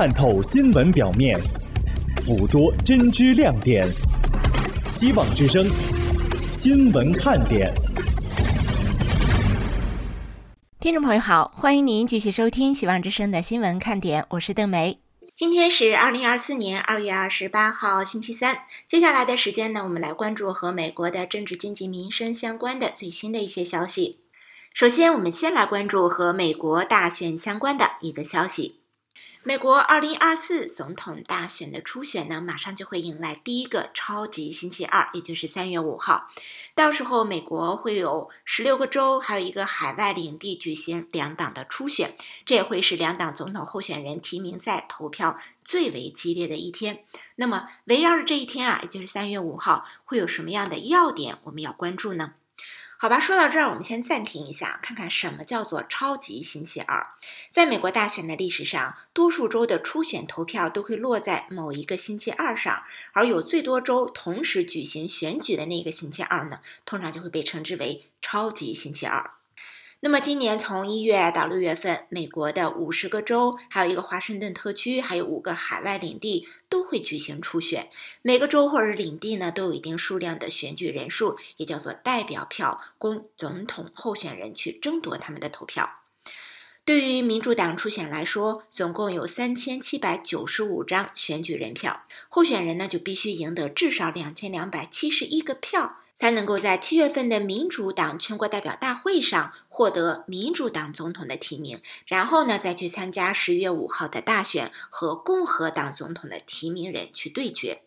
探透新闻表面，捕捉真知亮点。希望之声，新闻看点。听众朋友好，欢迎您继续收听希望之声的新闻看点，我是邓梅。今天是二零二四年二月二十八号，星期三。接下来的时间呢，我们来关注和美国的政治、经济、民生相关的最新的一些消息。首先，我们先来关注和美国大选相关的一个消息。美国二零二四总统大选的初选呢，马上就会迎来第一个超级星期二，也就是三月五号。到时候，美国会有十六个州，还有一个海外领地举行两党的初选，这也会是两党总统候选人提名赛投票最为激烈的一天。那么，围绕着这一天啊，也就是三月五号，会有什么样的要点我们要关注呢？好吧，说到这儿，我们先暂停一下，看看什么叫做超级星期二。在美国大选的历史上，多数州的初选投票都会落在某一个星期二上，而有最多州同时举行选举的那个星期二呢，通常就会被称之为超级星期二。那么今年从一月到六月份，美国的五十个州，还有一个华盛顿特区，还有五个海外领地都会举行初选。每个州或者领地呢，都有一定数量的选举人数，也叫做代表票，供总统候选人去争夺他们的投票。对于民主党初选来说，总共有三千七百九十五张选举人票，候选人呢就必须赢得至少两千两百七十一个票。才能够在七月份的民主党全国代表大会上获得民主党总统的提名，然后呢，再去参加十月五号的大选和共和党总统的提名人去对决。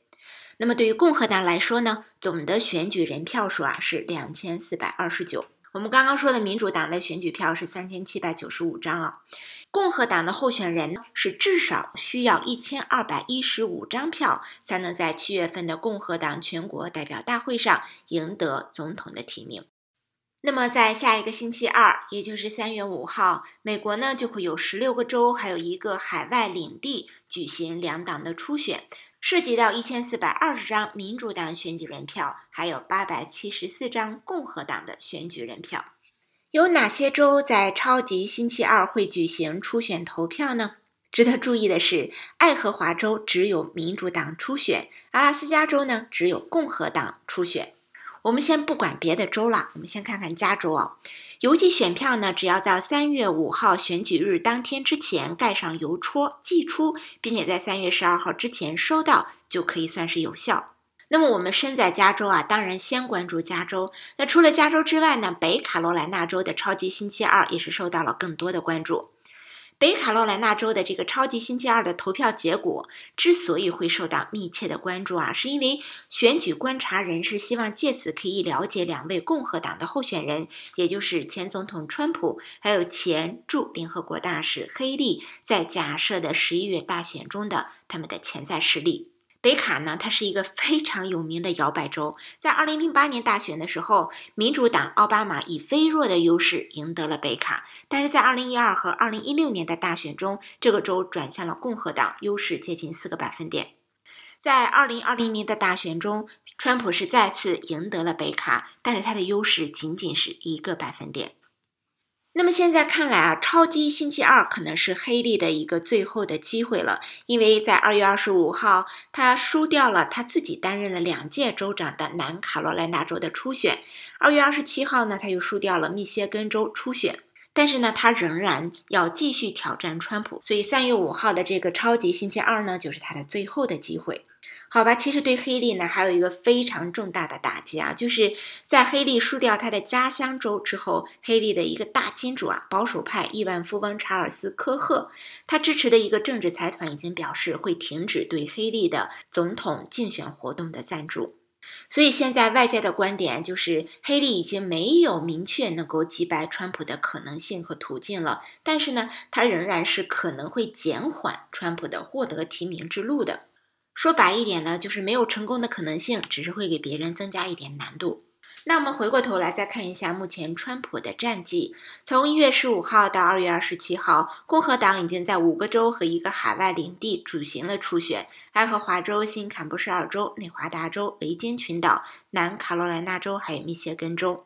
那么对于共和党来说呢，总的选举人票数啊是两千四百二十九。我们刚刚说的民主党的选举票是三千七百九十五张啊。共和党的候选人是至少需要一千二百一十五张票，才能在七月份的共和党全国代表大会上赢得总统的提名。那么，在下一个星期二，也就是三月五号，美国呢就会有十六个州，还有一个海外领地举行两党的初选，涉及到一千四百二十张民主党选举人票，还有八百七十四张共和党的选举人票。有哪些州在超级星期二会举行初选投票呢？值得注意的是，爱荷华州只有民主党初选，阿拉斯加州呢只有共和党初选。我们先不管别的州了，我们先看看加州啊。邮寄选票呢，只要在三月五号选举日当天之前盖上邮戳寄出，并且在三月十二号之前收到，就可以算是有效。那么我们身在加州啊，当然先关注加州。那除了加州之外呢，北卡罗来纳州的超级星期二也是受到了更多的关注。北卡罗来纳州的这个超级星期二的投票结果之所以会受到密切的关注啊，是因为选举观察人士希望借此可以了解两位共和党的候选人，也就是前总统川普还有前驻联合国大使黑利在假设的十一月大选中的他们的潜在实力。北卡呢，它是一个非常有名的摇摆州。在二零零八年大选的时候，民主党奥巴马以微弱的优势赢得了北卡，但是在二零一二和二零一六年的大选中，这个州转向了共和党，优势接近四个百分点。在二零二零年的大选中，川普是再次赢得了北卡，但是他的优势仅仅是一个百分点。那么现在看来啊，超级星期二可能是黑利的一个最后的机会了，因为在二月二十五号，他输掉了他自己担任了两届州长的南卡罗来纳州的初选；二月二十七号呢，他又输掉了密歇根州初选，但是呢，他仍然要继续挑战川普，所以三月五号的这个超级星期二呢，就是他的最后的机会。好吧，其实对黑利呢还有一个非常重大的打击啊，就是在黑利输掉他的家乡州之后，黑利的一个大金主啊，保守派亿万富翁查尔斯科赫，他支持的一个政治财团已经表示会停止对黑利的总统竞选活动的赞助，所以现在外界的观点就是黑利已经没有明确能够击败川普的可能性和途径了，但是呢，他仍然是可能会减缓川普的获得提名之路的。说白一点呢，就是没有成功的可能性，只是会给别人增加一点难度。那我们回过头来再看一下目前川普的战绩。从一月十五号到二月二十七号，共和党已经在五个州和一个海外领地举行了初选：爱荷华州、新坎布什尔州、内华达州、维京群岛、南卡罗来纳州，还有密歇根州。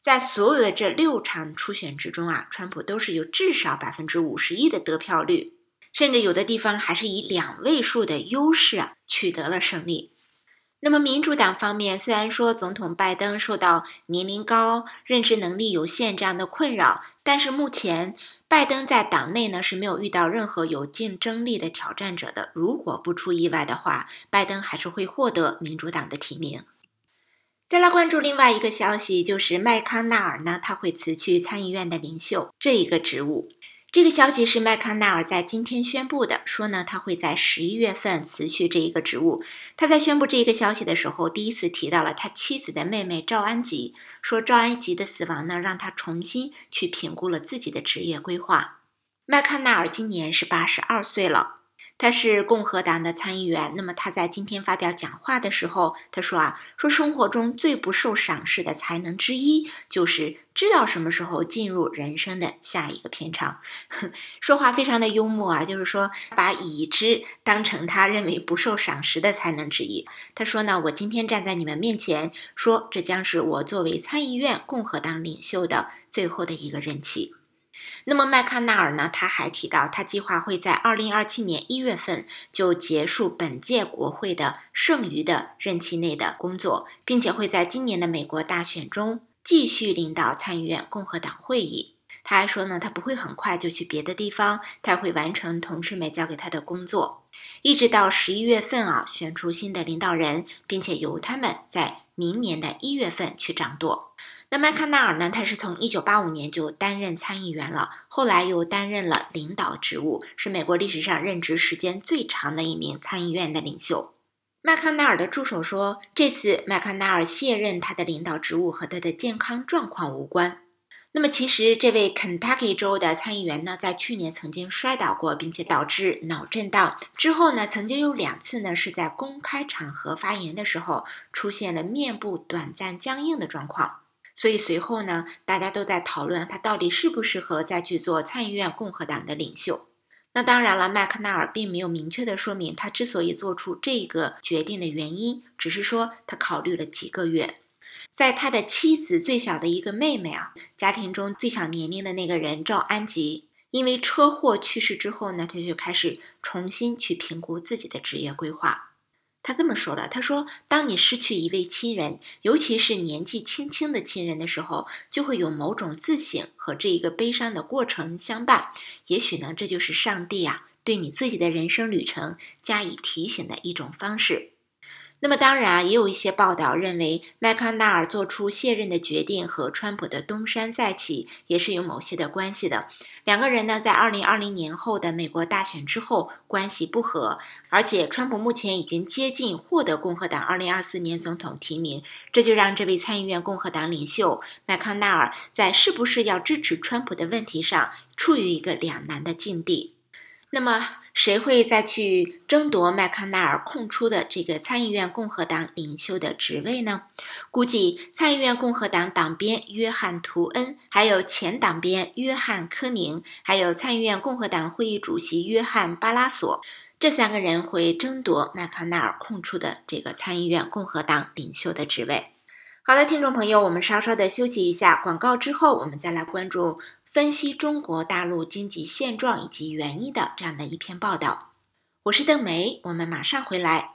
在所有的这六场初选之中啊，川普都是有至少百分之五十一的得票率。甚至有的地方还是以两位数的优势啊取得了胜利。那么民主党方面，虽然说总统拜登受到年龄高、认知能力有限这样的困扰，但是目前拜登在党内呢是没有遇到任何有竞争力的挑战者的。如果不出意外的话，拜登还是会获得民主党的提名。再来关注另外一个消息，就是麦康奈尔呢，他会辞去参议院的领袖这一个职务。这个消息是麦康奈尔在今天宣布的，说呢他会在十一月份辞去这一个职务。他在宣布这一个消息的时候，第一次提到了他妻子的妹妹赵安吉，说赵安吉的死亡呢让他重新去评估了自己的职业规划。麦康奈尔今年是八十二岁了。他是共和党的参议员，那么他在今天发表讲话的时候，他说啊，说生活中最不受赏识的才能之一，就是知道什么时候进入人生的下一个篇章。说话非常的幽默啊，就是说把已知当成他认为不受赏识的才能之一。他说呢，我今天站在你们面前，说这将是我作为参议院共和党领袖的最后的一个任期。那么麦康奈尔呢？他还提到，他计划会在二零二七年一月份就结束本届国会的剩余的任期内的工作，并且会在今年的美国大选中继续领导参议院共和党会议。他还说呢，他不会很快就去别的地方，他会完成同事们交给他的工作，一直到十一月份啊，选出新的领导人，并且由他们在明年的一月份去掌舵。那麦康奈尔呢？他是从一九八五年就担任参议员了，后来又担任了领导职务，是美国历史上任职时间最长的一名参议院的领袖。麦康奈尔的助手说，这次麦康奈尔卸任他的领导职务和他的健康状况无关。那么，其实这位肯塔基州的参议员呢，在去年曾经摔倒过，并且导致脑震荡。之后呢，曾经有两次呢是在公开场合发言的时候出现了面部短暂僵硬的状况。所以随后呢，大家都在讨论他到底适不适合再去做参议院共和党的领袖。那当然了，麦克纳尔并没有明确的说明他之所以做出这个决定的原因，只是说他考虑了几个月。在他的妻子最小的一个妹妹啊，家庭中最小年龄的那个人赵安吉，因为车祸去世之后呢，他就开始重新去评估自己的职业规划。他这么说的：“他说，当你失去一位亲人，尤其是年纪轻轻的亲人的时候，就会有某种自省和这一个悲伤的过程相伴。也许呢，这就是上帝啊，对你自己的人生旅程加以提醒的一种方式。”那么当然啊，也有一些报道认为，麦康奈尔做出卸任的决定和川普的东山再起也是有某些的关系的。两个人呢，在二零二零年后的美国大选之后关系不和，而且川普目前已经接近获得共和党二零二四年总统提名，这就让这位参议院共和党领袖麦康奈尔在是不是要支持川普的问题上处于一个两难的境地。那么，谁会再去争夺麦康奈尔空出的这个参议院共和党领袖的职位呢？估计参议院共和党党鞭约翰·图恩，还有前党鞭约翰·科宁，还有参议院共和党会议主席约翰·巴拉索，这三个人会争夺麦康奈尔空出的这个参议院共和党领袖的职位。好的，听众朋友，我们稍稍的休息一下，广告之后，我们再来关注。分析中国大陆经济现状以及原因的这样的一篇报道，我是邓梅，我们马上回来。